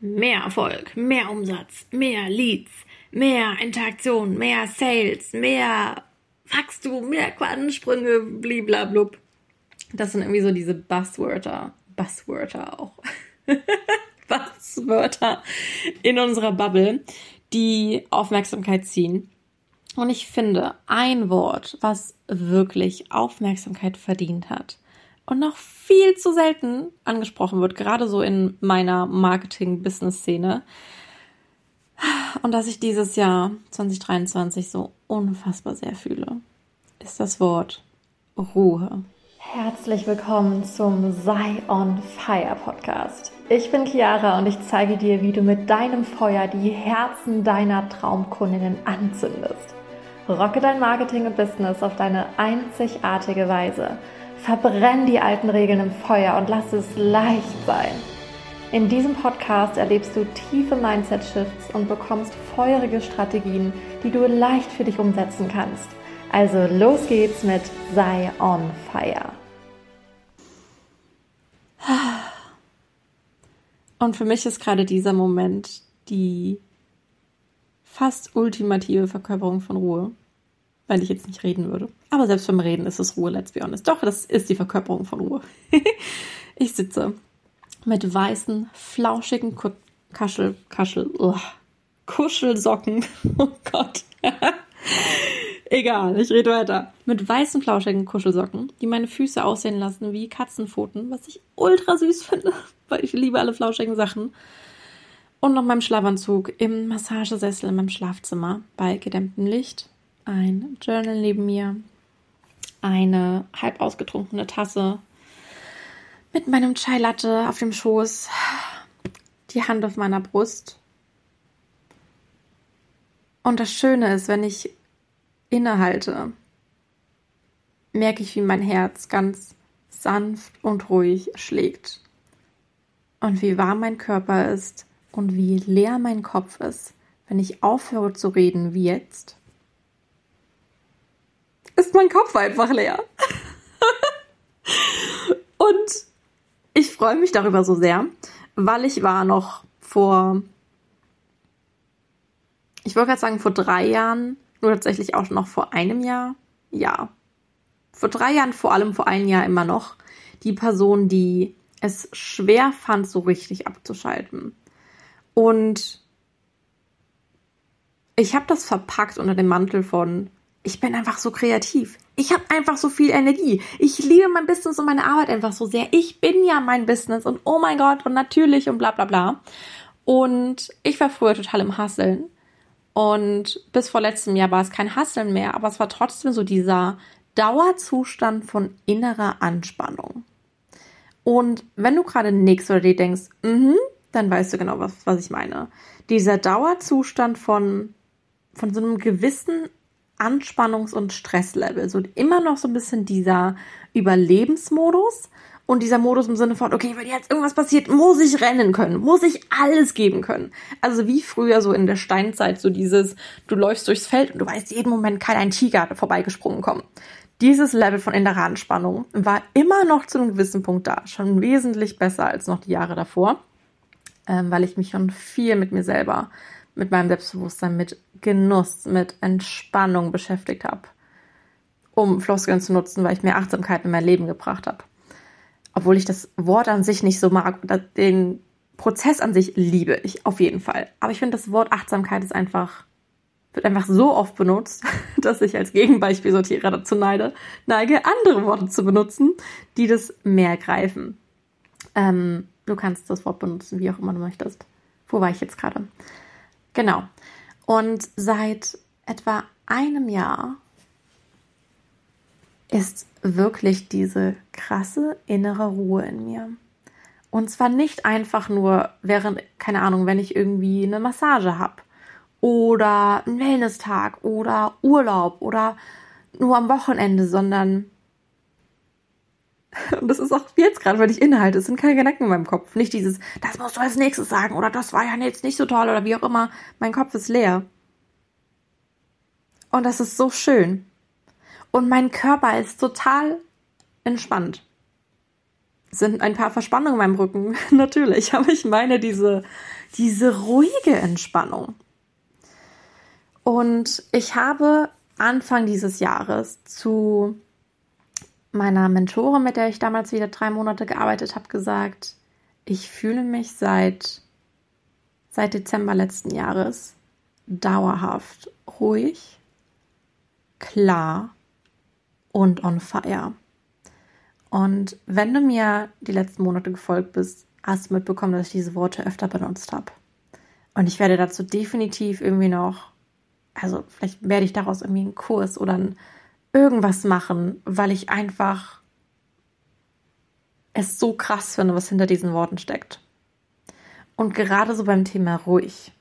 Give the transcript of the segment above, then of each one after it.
mehr Erfolg, mehr Umsatz, mehr Leads, mehr Interaktion, mehr Sales, mehr Wachstum, mehr Quantensprünge, bliblablub. Das sind irgendwie so diese Buzzwörter. Buzzwörter auch. Buzzwörter in unserer Bubble, die Aufmerksamkeit ziehen. Und ich finde, ein Wort, was wirklich Aufmerksamkeit verdient hat und noch viel zu selten angesprochen wird, gerade so in meiner Marketing-Business-Szene, und dass ich dieses Jahr 2023 so unfassbar sehr fühle, ist das Wort Ruhe. Herzlich willkommen zum Sei on Fire Podcast. Ich bin Chiara und ich zeige dir, wie du mit deinem Feuer die Herzen deiner Traumkundinnen anzündest. Rocke dein Marketing und Business auf deine einzigartige Weise. Verbrenn die alten Regeln im Feuer und lass es leicht sein. In diesem Podcast erlebst du tiefe Mindset-Shifts und bekommst feurige Strategien, die du leicht für dich umsetzen kannst. Also los geht's mit Sei on Fire. Und für mich ist gerade dieser Moment die fast ultimative Verkörperung von Ruhe. Weil ich jetzt nicht reden würde. Aber selbst beim Reden ist es Ruhe, let's be honest. Doch, das ist die Verkörperung von Ruhe. ich sitze mit weißen, flauschigen Kaschel, Kaschel, oh, Kuschelsocken. Oh Gott. Egal, ich rede weiter. Mit weißen, flauschigen Kuschelsocken, die meine Füße aussehen lassen wie Katzenpfoten, was ich ultra süß finde, weil ich liebe alle flauschigen Sachen. Und noch meinem Schlafanzug im Massagesessel in meinem Schlafzimmer bei gedämmtem Licht. Ein Journal neben mir. Eine halb ausgetrunkene Tasse mit meinem Chai Latte auf dem Schoß, die Hand auf meiner Brust. Und das Schöne ist, wenn ich innehalte, merke ich, wie mein Herz ganz sanft und ruhig schlägt. Und wie warm mein Körper ist und wie leer mein Kopf ist, wenn ich aufhöre zu reden wie jetzt, ist mein Kopf einfach leer. und ich freue mich darüber so sehr, weil ich war noch vor, ich wollte gerade sagen vor drei Jahren, nur tatsächlich auch noch vor einem Jahr. Ja, vor drei Jahren, vor allem vor einem Jahr immer noch, die Person, die es schwer fand, so richtig abzuschalten. Und ich habe das verpackt unter dem Mantel von, ich bin einfach so kreativ. Ich habe einfach so viel Energie. Ich liebe mein Business und meine Arbeit einfach so sehr. Ich bin ja mein Business und oh mein Gott und natürlich und bla bla bla. Und ich war früher total im Hasseln. Und bis vor letztem Jahr war es kein Hasseln mehr, aber es war trotzdem so dieser Dauerzustand von innerer Anspannung. Und wenn du gerade nix oder dir denkst, mhm, dann weißt du genau, was, was ich meine. Dieser Dauerzustand von, von so einem gewissen Anspannungs- und Stresslevel. So immer noch so ein bisschen dieser Überlebensmodus und dieser Modus im Sinne von, okay, wenn jetzt irgendwas passiert, muss ich rennen können, muss ich alles geben können. Also wie früher so in der Steinzeit, so dieses, du läufst durchs Feld und du weißt, jeden Moment kann ein Tiger vorbeigesprungen kommen. Dieses Level von innerer Anspannung war immer noch zu einem gewissen Punkt da, schon wesentlich besser als noch die Jahre davor, ähm, weil ich mich schon viel mit mir selber mit meinem Selbstbewusstsein, mit Genuss, mit Entspannung beschäftigt habe, um Floskeln zu nutzen, weil ich mehr Achtsamkeit in mein Leben gebracht habe. Obwohl ich das Wort an sich nicht so mag, den Prozess an sich liebe ich auf jeden Fall. Aber ich finde, das Wort Achtsamkeit ist einfach, wird einfach so oft benutzt, dass ich als Gegenbeispiel Sortierer dazu neide, neige, andere Worte zu benutzen, die das mehr greifen. Ähm, du kannst das Wort benutzen, wie auch immer du möchtest. Wo war ich jetzt gerade? Genau. Und seit etwa einem Jahr ist wirklich diese krasse innere Ruhe in mir. Und zwar nicht einfach nur während, keine Ahnung, wenn ich irgendwie eine Massage habe oder einen Wellness-Tag oder Urlaub oder nur am Wochenende, sondern und das ist auch jetzt gerade, wenn ich innehalte, es sind keine Gedanken in meinem Kopf. Nicht dieses, das musst du als nächstes sagen oder das war ja jetzt nicht so toll oder wie auch immer. Mein Kopf ist leer. Und das ist so schön. Und mein Körper ist total entspannt. Es sind ein paar Verspannungen in meinem Rücken, natürlich, aber ich meine diese diese ruhige Entspannung. Und ich habe Anfang dieses Jahres zu meiner Mentorin, mit der ich damals wieder drei Monate gearbeitet habe, gesagt, ich fühle mich seit, seit Dezember letzten Jahres dauerhaft ruhig, klar und on fire. Und wenn du mir die letzten Monate gefolgt bist, hast du mitbekommen, dass ich diese Worte öfter benutzt habe. Und ich werde dazu definitiv irgendwie noch, also vielleicht werde ich daraus irgendwie einen Kurs oder ein, irgendwas machen, weil ich einfach es so krass finde, was hinter diesen Worten steckt. Und gerade so beim Thema ruhig.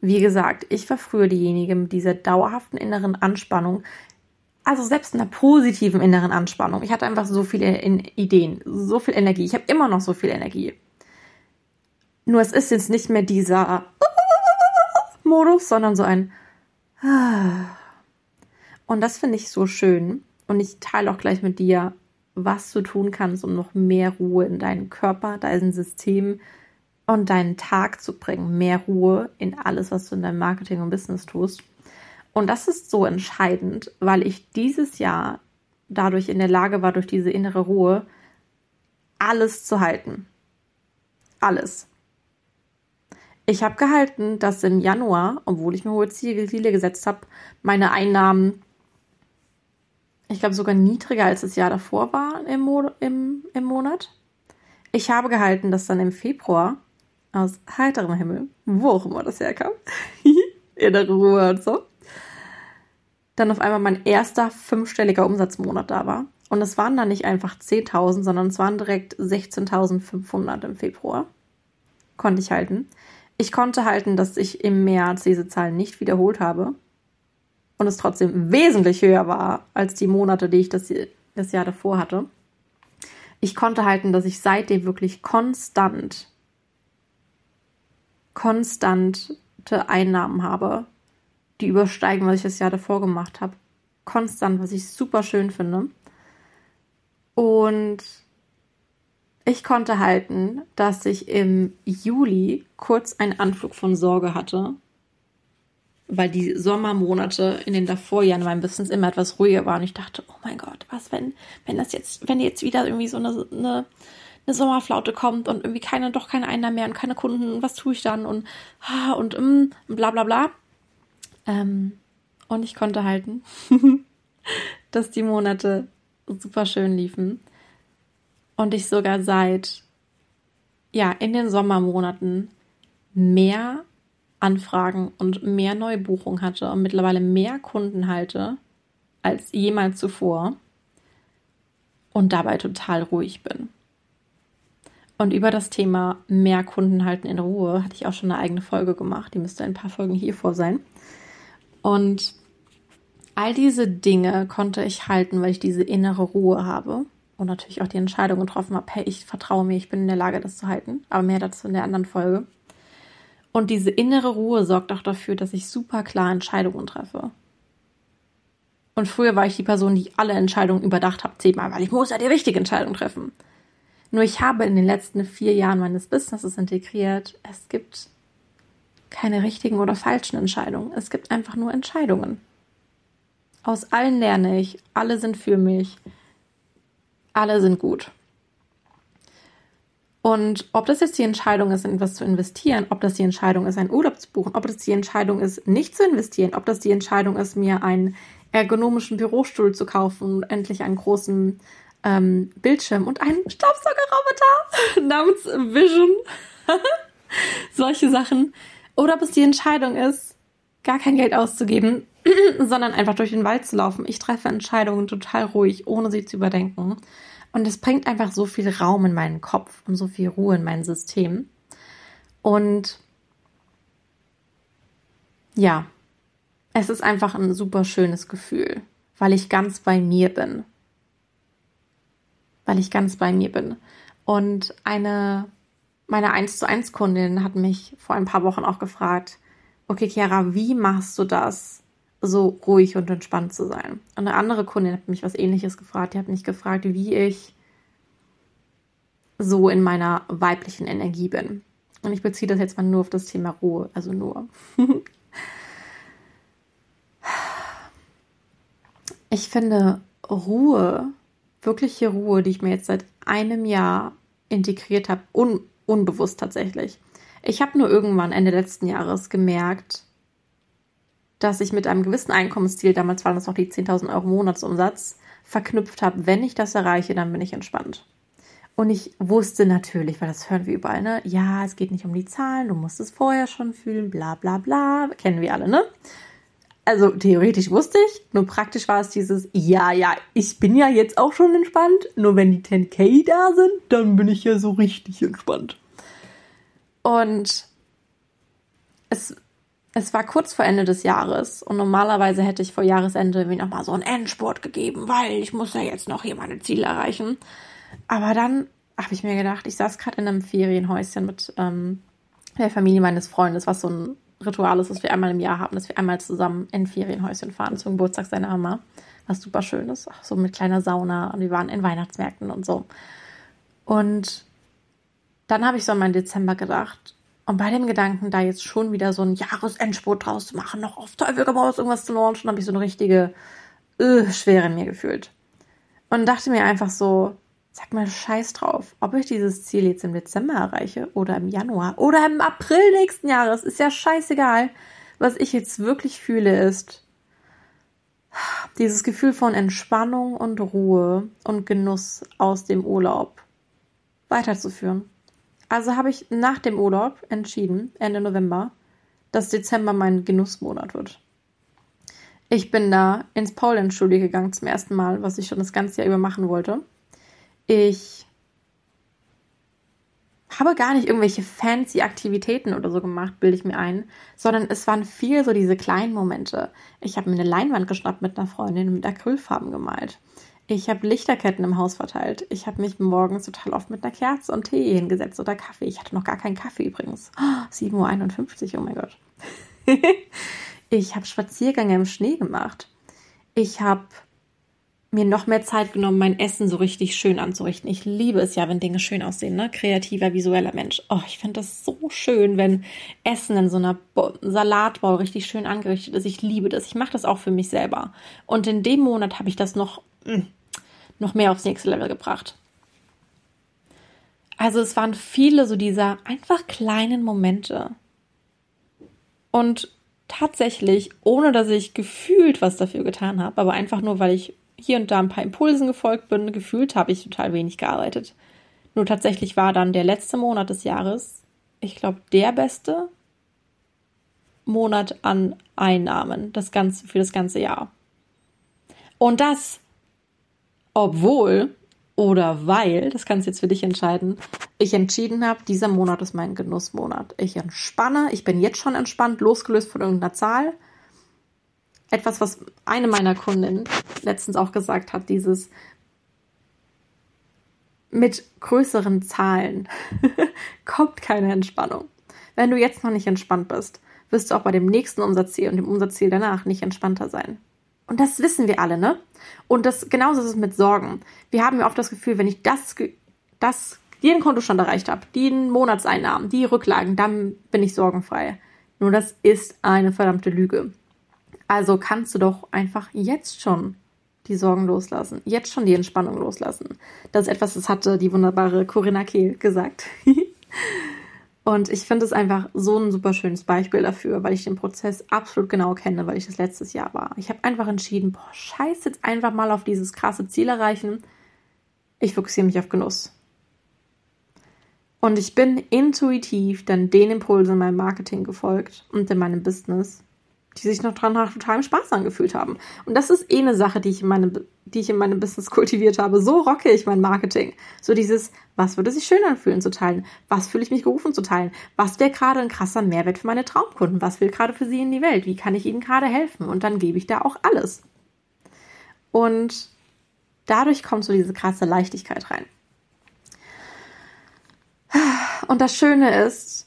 Wie gesagt, ich war früher diejenige mit dieser dauerhaften inneren Anspannung, also selbst in einer positiven inneren Anspannung. Ich hatte einfach so viele Ideen, so viel Energie. Ich habe immer noch so viel Energie. Nur es ist jetzt nicht mehr dieser Modus, sondern so ein und das finde ich so schön. Und ich teile auch gleich mit dir, was du tun kannst, um noch mehr Ruhe in deinen Körper, dein System und deinen Tag zu bringen. Mehr Ruhe in alles, was du in deinem Marketing und Business tust. Und das ist so entscheidend, weil ich dieses Jahr dadurch in der Lage war, durch diese innere Ruhe alles zu halten. Alles. Ich habe gehalten, dass im Januar, obwohl ich mir hohe Ziele gesetzt habe, meine Einnahmen, ich glaube sogar niedriger als das Jahr davor war im, Mo im, im Monat. Ich habe gehalten, dass dann im Februar aus heiterem Himmel, wo auch immer das herkam, innere Ruhe und so, dann auf einmal mein erster fünfstelliger Umsatzmonat da war. Und es waren dann nicht einfach 10.000, sondern es waren direkt 16.500 im Februar. Konnte ich halten. Ich konnte halten, dass ich im März diese Zahlen nicht wiederholt habe. Und es trotzdem wesentlich höher war als die Monate, die ich das, das Jahr davor hatte. Ich konnte halten, dass ich seitdem wirklich konstant, konstante Einnahmen habe die übersteigen, was ich das Jahr davor gemacht habe. Konstant, was ich super schön finde. Und ich konnte halten, dass ich im Juli kurz einen Anflug von Sorge hatte, weil die Sommermonate in den Davorjahren meinem Business immer etwas ruhiger waren. Und ich dachte, oh mein Gott, was, wenn, wenn das jetzt, wenn jetzt wieder irgendwie so eine, eine, eine Sommerflaute kommt und irgendwie keine, doch keine Einnahmen mehr und keine Kunden, was tue ich dann und, und, und bla bla bla. Ähm, und ich konnte halten, dass die Monate super schön liefen. Und ich sogar seit, ja, in den Sommermonaten mehr Anfragen und mehr Neubuchungen hatte und mittlerweile mehr Kunden halte als jemals zuvor und dabei total ruhig bin. Und über das Thema mehr Kunden halten in Ruhe hatte ich auch schon eine eigene Folge gemacht. Die müsste ein paar Folgen hier vor sein. Und all diese Dinge konnte ich halten, weil ich diese innere Ruhe habe und natürlich auch die Entscheidung getroffen habe, hey, ich vertraue mir, ich bin in der Lage, das zu halten. Aber mehr dazu in der anderen Folge. Und diese innere Ruhe sorgt auch dafür, dass ich super klar Entscheidungen treffe. Und früher war ich die Person, die alle Entscheidungen überdacht hat, zehnmal, weil ich muss ja die richtige Entscheidung treffen. Nur ich habe in den letzten vier Jahren meines Businesses integriert, es gibt keine richtigen oder falschen Entscheidungen. Es gibt einfach nur Entscheidungen. Aus allen lerne ich, alle sind für mich, alle sind gut. Und ob das jetzt die Entscheidung ist, in etwas zu investieren, ob das die Entscheidung ist, einen Urlaub zu buchen, ob das die Entscheidung ist, nicht zu investieren, ob das die Entscheidung ist, mir einen ergonomischen Bürostuhl zu kaufen und endlich einen großen ähm, Bildschirm und einen Staubsaugerroboter namens Vision. Solche Sachen. Oder ob es die Entscheidung ist, gar kein Geld auszugeben, sondern einfach durch den Wald zu laufen. Ich treffe Entscheidungen total ruhig, ohne sie zu überdenken. Und es bringt einfach so viel Raum in meinen Kopf und so viel Ruhe in mein System. Und ja, es ist einfach ein super schönes Gefühl, weil ich ganz bei mir bin. Weil ich ganz bei mir bin. Und eine meine 1 zu 1 Kundin hat mich vor ein paar Wochen auch gefragt, okay, Chiara, wie machst du das, so ruhig und entspannt zu sein? Und eine andere Kundin hat mich was ähnliches gefragt. Die hat mich gefragt, wie ich so in meiner weiblichen Energie bin. Und ich beziehe das jetzt mal nur auf das Thema Ruhe, also nur. ich finde Ruhe, wirkliche Ruhe, die ich mir jetzt seit einem Jahr integriert habe, un unbewusst tatsächlich. Ich habe nur irgendwann Ende letzten Jahres gemerkt, dass ich mit einem gewissen Einkommensziel, damals waren das noch die 10.000 Euro Monatsumsatz, verknüpft habe. Wenn ich das erreiche, dann bin ich entspannt. Und ich wusste natürlich, weil das hören wir überall, ne? Ja, es geht nicht um die Zahlen, du musst es vorher schon fühlen, bla bla bla. Kennen wir alle, ne? Also theoretisch wusste ich, nur praktisch war es dieses, ja, ja, ich bin ja jetzt auch schon entspannt, nur wenn die 10k da sind, dann bin ich ja so richtig entspannt. Und es, es war kurz vor Ende des Jahres und normalerweise hätte ich vor Jahresende mir nochmal so einen Endspurt gegeben, weil ich muss ja jetzt noch hier meine Ziele erreichen. Aber dann habe ich mir gedacht, ich saß gerade in einem Ferienhäuschen mit ähm, der Familie meines Freundes, was so ein Ritual ist, das wir einmal im Jahr haben, dass wir einmal zusammen in Ferienhäuschen fahren zum Geburtstag seiner Mama. Was super schön ist, auch so mit kleiner Sauna und wir waren in Weihnachtsmärkten und so. Und dann habe ich so an meinen Dezember gedacht. Und bei dem Gedanken, da jetzt schon wieder so ein Jahresendspurt draus zu machen, noch auf Teufel raus, irgendwas zu launchen, habe ich so eine richtige äh, Schwere in mir gefühlt. Und dachte mir einfach so, sag mal scheiß drauf, ob ich dieses Ziel jetzt im Dezember erreiche oder im Januar oder im April nächsten Jahres, ist ja scheißegal. Was ich jetzt wirklich fühle ist dieses Gefühl von Entspannung und Ruhe und Genuss aus dem Urlaub weiterzuführen. Also habe ich nach dem Urlaub entschieden, Ende November, dass Dezember mein Genussmonat wird. Ich bin da ins Poland-Studio gegangen zum ersten Mal, was ich schon das ganze Jahr über machen wollte. Ich habe gar nicht irgendwelche fancy Aktivitäten oder so gemacht, bilde ich mir ein, sondern es waren viel so diese kleinen Momente. Ich habe mir eine Leinwand geschnappt mit einer Freundin und mit Acrylfarben gemalt. Ich habe Lichterketten im Haus verteilt. Ich habe mich morgens total oft mit einer Kerze und Tee hingesetzt oder Kaffee. Ich hatte noch gar keinen Kaffee übrigens. Oh, 7.51 Uhr, oh mein Gott. ich habe Spaziergänge im Schnee gemacht. Ich habe mir noch mehr Zeit genommen, mein Essen so richtig schön anzurichten. Ich liebe es ja, wenn Dinge schön aussehen, ne? Kreativer, visueller Mensch. Oh, ich finde das so schön, wenn Essen in so einer Bo Salatbau richtig schön angerichtet ist. Ich liebe das. Ich mache das auch für mich selber. Und in dem Monat habe ich das noch, mh, mm, noch mehr aufs nächste Level gebracht. Also es waren viele so dieser einfach kleinen Momente. Und tatsächlich, ohne dass ich gefühlt was dafür getan habe, aber einfach nur, weil ich hier und da ein paar Impulsen gefolgt bin. Gefühlt habe ich total wenig gearbeitet. Nur tatsächlich war dann der letzte Monat des Jahres, ich glaube, der beste Monat an Einnahmen das ganze, für das ganze Jahr. Und das, obwohl oder weil, das kannst du jetzt für dich entscheiden, ich entschieden habe, dieser Monat ist mein Genussmonat. Ich entspanne, ich bin jetzt schon entspannt, losgelöst von irgendeiner Zahl etwas, was eine meiner Kundinnen letztens auch gesagt hat, dieses mit größeren Zahlen kommt keine Entspannung. Wenn du jetzt noch nicht entspannt bist, wirst du auch bei dem nächsten Umsatzziel und dem Umsatzziel danach nicht entspannter sein. Und das wissen wir alle, ne? Und das genauso ist es mit Sorgen. Wir haben ja oft das Gefühl, wenn ich das, das den Kontostand erreicht habe, die Monatseinnahmen, die Rücklagen, dann bin ich sorgenfrei. Nur das ist eine verdammte Lüge. Also kannst du doch einfach jetzt schon die Sorgen loslassen, jetzt schon die Entspannung loslassen. Das ist etwas, das hatte die wunderbare Corinna Kehl gesagt. Und ich finde es einfach so ein super schönes Beispiel dafür, weil ich den Prozess absolut genau kenne, weil ich das letztes Jahr war. Ich habe einfach entschieden, boah, scheiß jetzt einfach mal auf dieses krasse Ziel erreichen. Ich fokussiere mich auf Genuss. Und ich bin intuitiv dann den Impulsen in meinem Marketing gefolgt und in meinem Business die sich noch dran nach totalem Spaß angefühlt haben. Und das ist eh eine Sache, die ich in meinem, die ich in meinem Business kultiviert habe. So rocke ich mein Marketing. So dieses, was würde sich schön anfühlen zu teilen? Was fühle ich mich gerufen zu teilen? Was wäre gerade ein krasser Mehrwert für meine Traumkunden? Was will gerade für sie in die Welt? Wie kann ich ihnen gerade helfen? Und dann gebe ich da auch alles. Und dadurch kommt so diese krasse Leichtigkeit rein. Und das Schöne ist,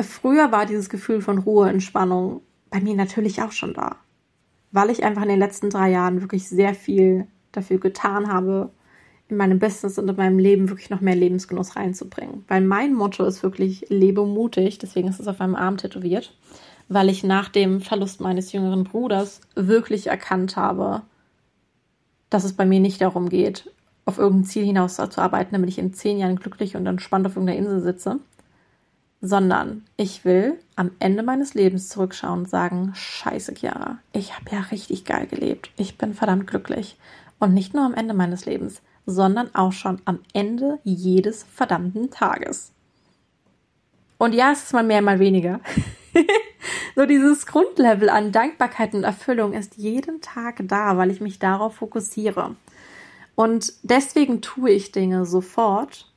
früher war dieses Gefühl von Ruhe, Entspannung bei mir natürlich auch schon da. Weil ich einfach in den letzten drei Jahren wirklich sehr viel dafür getan habe, in meinem Business und in meinem Leben wirklich noch mehr Lebensgenuss reinzubringen. Weil mein Motto ist wirklich lebe mutig, deswegen ist es auf meinem Arm tätowiert, weil ich nach dem Verlust meines jüngeren Bruders wirklich erkannt habe, dass es bei mir nicht darum geht, auf irgendein Ziel hinaus zu arbeiten, damit ich in zehn Jahren glücklich und entspannt auf irgendeiner Insel sitze, sondern ich will am Ende meines Lebens zurückschauen und sagen, scheiße, Chiara, ich habe ja richtig geil gelebt. Ich bin verdammt glücklich. Und nicht nur am Ende meines Lebens, sondern auch schon am Ende jedes verdammten Tages. Und ja, es ist mal mehr, mal weniger. so dieses Grundlevel an Dankbarkeit und Erfüllung ist jeden Tag da, weil ich mich darauf fokussiere. Und deswegen tue ich Dinge sofort,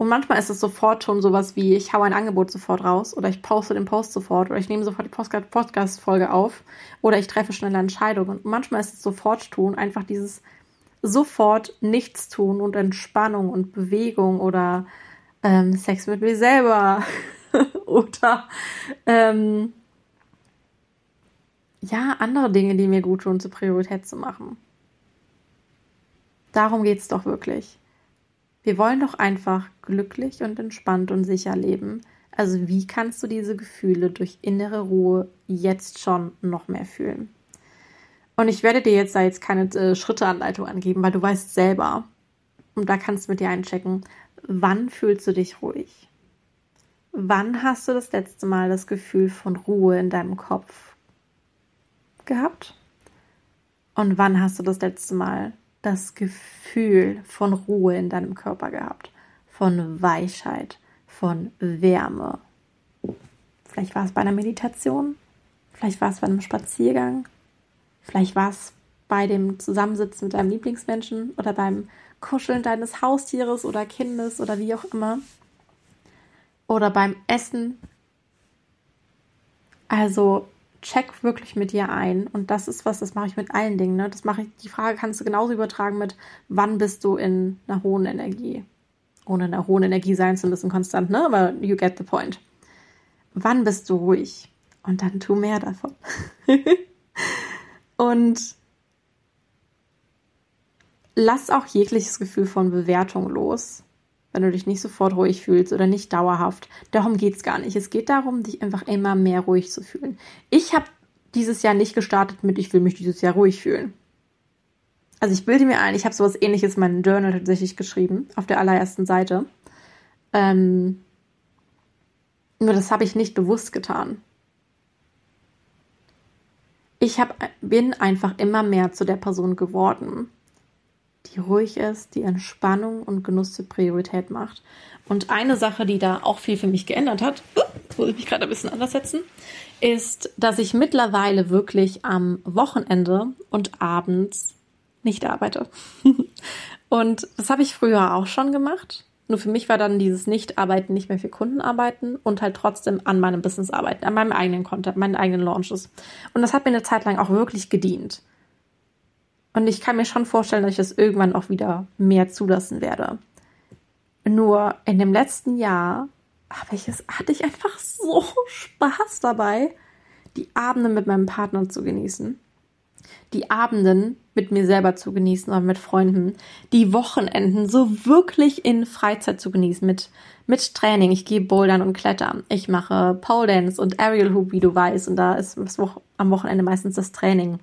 und manchmal ist es sofort schon sowas wie, ich hau ein Angebot sofort raus oder ich poste den Post sofort oder ich nehme sofort die Podcast-Folge auf oder ich treffe schnelle Entscheidungen. Und manchmal ist es sofort tun, einfach dieses sofort nichts tun und Entspannung und Bewegung oder ähm, Sex mit mir selber oder ähm, ja, andere Dinge, die mir gut tun, zur Priorität zu machen. Darum geht es doch wirklich. Wir wollen doch einfach glücklich und entspannt und sicher leben. Also wie kannst du diese Gefühle durch innere Ruhe jetzt schon noch mehr fühlen? Und ich werde dir jetzt da jetzt keine äh, Schritteanleitung angeben, weil du weißt selber, und da kannst du mit dir einchecken, wann fühlst du dich ruhig? Wann hast du das letzte Mal das Gefühl von Ruhe in deinem Kopf gehabt? Und wann hast du das letzte Mal das Gefühl von Ruhe in deinem Körper gehabt, von Weichheit, von Wärme. Vielleicht war es bei einer Meditation, vielleicht war es bei einem Spaziergang, vielleicht war es bei dem Zusammensitzen mit deinem Lieblingsmenschen oder beim Kuscheln deines Haustieres oder Kindes oder wie auch immer. Oder beim Essen. Also check wirklich mit dir ein. Und das ist was, das mache ich mit allen Dingen. Ne? Das mache ich, die Frage kannst du genauso übertragen mit, wann bist du in einer hohen Energie? Ohne in einer hohen Energie sein zu müssen, konstant, ne? Aber you get the point. Wann bist du ruhig? Und dann tu mehr davon. und lass auch jegliches Gefühl von Bewertung los wenn du dich nicht sofort ruhig fühlst oder nicht dauerhaft. Darum geht es gar nicht. Es geht darum, dich einfach immer mehr ruhig zu fühlen. Ich habe dieses Jahr nicht gestartet mit, ich will mich dieses Jahr ruhig fühlen. Also ich bilde mir ein, ich habe sowas ähnliches in meinem Journal tatsächlich geschrieben, auf der allerersten Seite. Ähm, nur das habe ich nicht bewusst getan. Ich hab, bin einfach immer mehr zu der Person geworden, die ruhig ist, die Entspannung und Genuss zur Priorität macht. Und eine Sache, die da auch viel für mich geändert hat, jetzt muss ich mich gerade ein bisschen anders setzen, ist, dass ich mittlerweile wirklich am Wochenende und abends nicht arbeite. und das habe ich früher auch schon gemacht. Nur für mich war dann dieses Nicht-Arbeiten nicht mehr für Kunden arbeiten und halt trotzdem an meinem Business arbeiten, an meinem eigenen Content, meinen eigenen Launches. Und das hat mir eine Zeit lang auch wirklich gedient. Und ich kann mir schon vorstellen, dass ich das irgendwann auch wieder mehr zulassen werde. Nur in dem letzten Jahr habe ich es, hatte ich einfach so Spaß dabei, die Abende mit meinem Partner zu genießen. Die Abenden mit mir selber zu genießen oder mit Freunden. Die Wochenenden so wirklich in Freizeit zu genießen mit, mit Training. Ich gehe bouldern und klettern. Ich mache Pole Dance und Aerial Hoop, wie du weißt. Und da ist am Wochenende meistens das Training.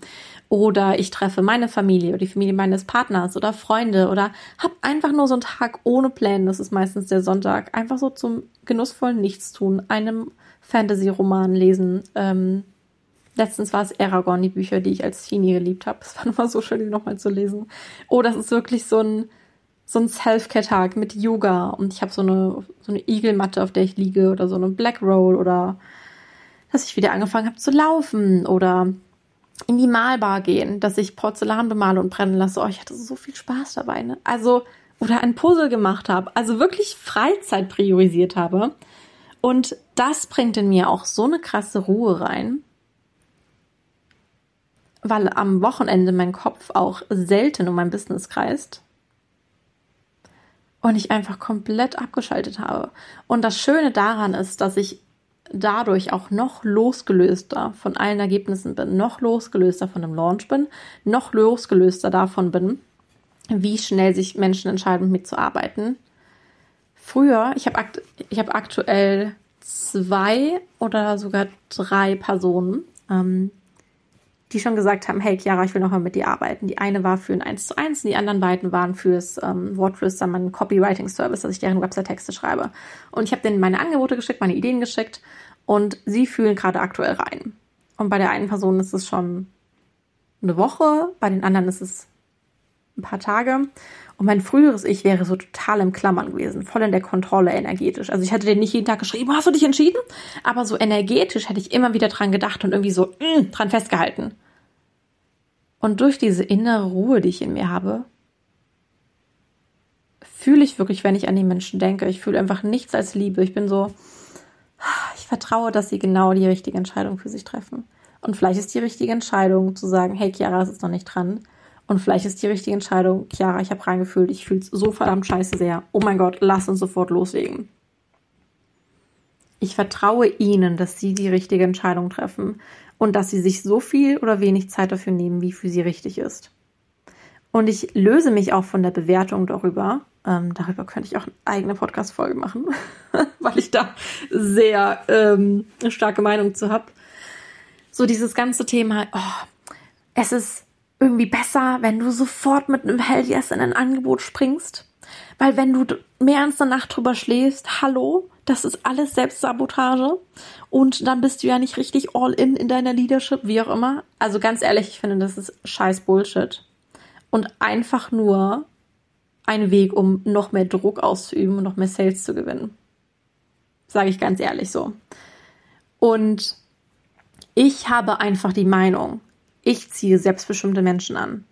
Oder ich treffe meine Familie oder die Familie meines Partners oder Freunde oder hab einfach nur so einen Tag ohne Pläne. Das ist meistens der Sonntag. Einfach so zum genussvollen Nichtstun, einem Fantasy-Roman lesen. Ähm, letztens war es Aragorn, die Bücher, die ich als Teenie geliebt habe. Es war nochmal so schön, die nochmal zu lesen. Oh, das ist wirklich so ein so ein Self-Care-Tag mit Yoga und ich habe so eine so eine Igelmatte, auf der ich liege oder so eine Black Roll oder dass ich wieder angefangen habe zu laufen oder in die Malbar gehen, dass ich Porzellan bemale und brennen lasse. Oh, ich hatte so viel Spaß dabei. Ne? Also, oder ein Puzzle gemacht habe. Also wirklich Freizeit priorisiert habe. Und das bringt in mir auch so eine krasse Ruhe rein. Weil am Wochenende mein Kopf auch selten um mein Business kreist. Und ich einfach komplett abgeschaltet habe. Und das Schöne daran ist, dass ich dadurch auch noch losgelöster von allen Ergebnissen bin, noch losgelöster von dem Launch bin, noch losgelöster davon bin, wie schnell sich Menschen entscheiden, mit zu arbeiten. Früher, ich habe akt hab aktuell zwei oder sogar drei Personen, ähm, die schon gesagt haben, hey Chiara, ich will nochmal mit dir arbeiten. Die eine war für ein 1 zu 1 und die anderen beiden waren fürs ähm, Wortflüster, mein Copywriting-Service, dass ich deren Website-Texte schreibe. Und ich habe denen meine Angebote geschickt, meine Ideen geschickt und sie fühlen gerade aktuell rein. Und bei der einen Person ist es schon eine Woche, bei den anderen ist es ein paar Tage. Und mein früheres Ich wäre so total im Klammern gewesen, voll in der Kontrolle energetisch. Also ich hätte den nicht jeden Tag geschrieben, hast du dich entschieden? Aber so energetisch hätte ich immer wieder dran gedacht und irgendwie so mm, dran festgehalten. Und durch diese innere Ruhe, die ich in mir habe, fühle ich wirklich, wenn ich an die Menschen denke, ich fühle einfach nichts als Liebe. Ich bin so, ich vertraue, dass sie genau die richtige Entscheidung für sich treffen. Und vielleicht ist die richtige Entscheidung zu sagen, hey Chiara, es ist noch nicht dran. Und vielleicht ist die richtige Entscheidung, Chiara, ich habe reingefühlt, ich fühle es so verdammt scheiße sehr. Oh mein Gott, lass uns sofort loslegen. Ich vertraue ihnen, dass sie die richtige Entscheidung treffen und dass sie sich so viel oder wenig Zeit dafür nehmen, wie für sie richtig ist. Und ich löse mich auch von der Bewertung darüber. Ähm, darüber könnte ich auch eine eigene Podcast-Folge machen, weil ich da sehr ähm, starke Meinung zu habe. So dieses ganze Thema, oh, es ist irgendwie besser, wenn du sofort mit einem Hell Yes in ein Angebot springst. Weil wenn du mehr als eine Nacht drüber schläfst, hallo, das ist alles Selbstsabotage. Und dann bist du ja nicht richtig all in in deiner Leadership, wie auch immer. Also ganz ehrlich, ich finde, das ist scheiß Bullshit. Und einfach nur ein Weg, um noch mehr Druck auszuüben und noch mehr Sales zu gewinnen. Sage ich ganz ehrlich so. Und ich habe einfach die Meinung, ich ziehe selbstbestimmte Menschen an.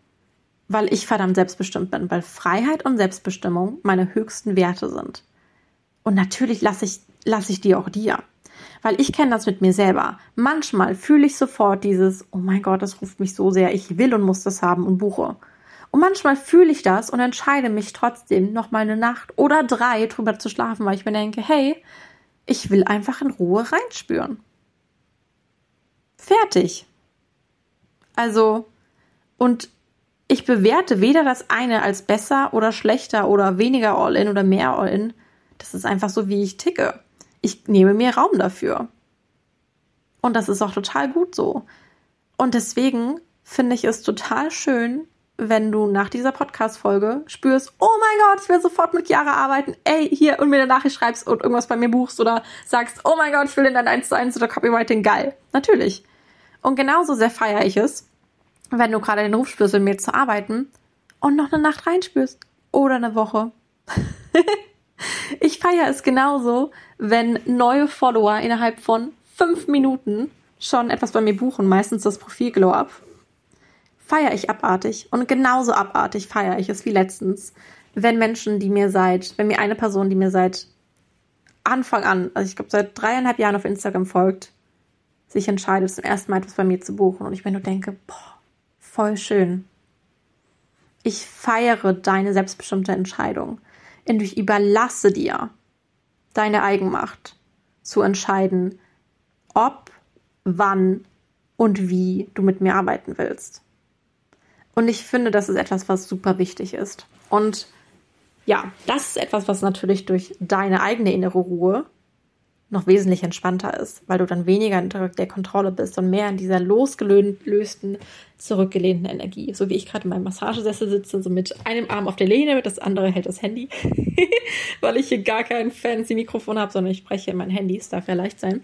Weil ich verdammt selbstbestimmt bin, weil Freiheit und Selbstbestimmung meine höchsten Werte sind. Und natürlich lasse ich, lasse ich die auch dir. Weil ich kenne das mit mir selber. Manchmal fühle ich sofort dieses, oh mein Gott, das ruft mich so sehr, ich will und muss das haben und buche. Und manchmal fühle ich das und entscheide mich trotzdem, noch mal eine Nacht oder drei drüber zu schlafen, weil ich mir denke, hey, ich will einfach in Ruhe reinspüren. Fertig. Also, und ich bewerte weder das eine als besser oder schlechter oder weniger All-In oder mehr All-In. Das ist einfach so, wie ich ticke. Ich nehme mir Raum dafür. Und das ist auch total gut so. Und deswegen finde ich es total schön, wenn du nach dieser Podcast-Folge spürst, oh mein Gott, ich will sofort mit Chiara arbeiten, ey, hier und mir eine Nachricht schreibst und irgendwas bei mir buchst oder sagst, oh mein Gott, ich will in dein 1 zu 1 oder Copywriting, geil. Natürlich. Und genauso sehr feiere ich es, wenn du gerade den Ruf spürst, mit mir zu arbeiten und noch eine Nacht reinspürst oder eine Woche. ich feiere es genauso, wenn neue Follower innerhalb von fünf Minuten schon etwas bei mir buchen, meistens das Profil Glow Up. Feiere ich abartig und genauso abartig feiere ich es wie letztens, wenn Menschen, die mir seit, wenn mir eine Person, die mir seit Anfang an, also ich glaube seit dreieinhalb Jahren auf Instagram folgt, sich entscheidet, zum ersten Mal etwas bei mir zu buchen. Und ich mir nur denke, boah, voll schön. Ich feiere deine selbstbestimmte Entscheidung. Und ich überlasse dir deine Eigenmacht zu entscheiden, ob, wann und wie du mit mir arbeiten willst. Und ich finde, das ist etwas, was super wichtig ist. Und ja, das ist etwas, was natürlich durch deine eigene innere Ruhe noch wesentlich entspannter ist, weil du dann weniger in der Kontrolle bist und mehr in dieser losgelösten, zurückgelehnten Energie. So wie ich gerade in meinem Massagesessel sitze, so mit einem Arm auf der Lehne, das andere hält das Handy, weil ich hier gar kein fancy Mikrofon habe, sondern ich spreche in mein Handy, es darf ja leicht sein.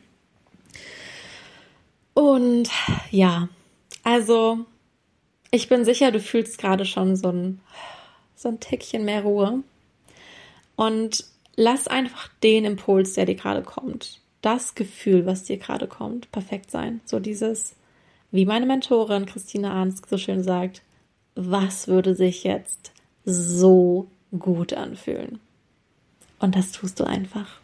Und ja, also ich bin sicher, du fühlst gerade schon so ein, so ein Tickchen mehr Ruhe. Und lass einfach den Impuls, der dir gerade kommt, das Gefühl, was dir gerade kommt, perfekt sein. So dieses, wie meine Mentorin Christina Arnst so schön sagt, was würde sich jetzt so gut anfühlen? Und das tust du einfach.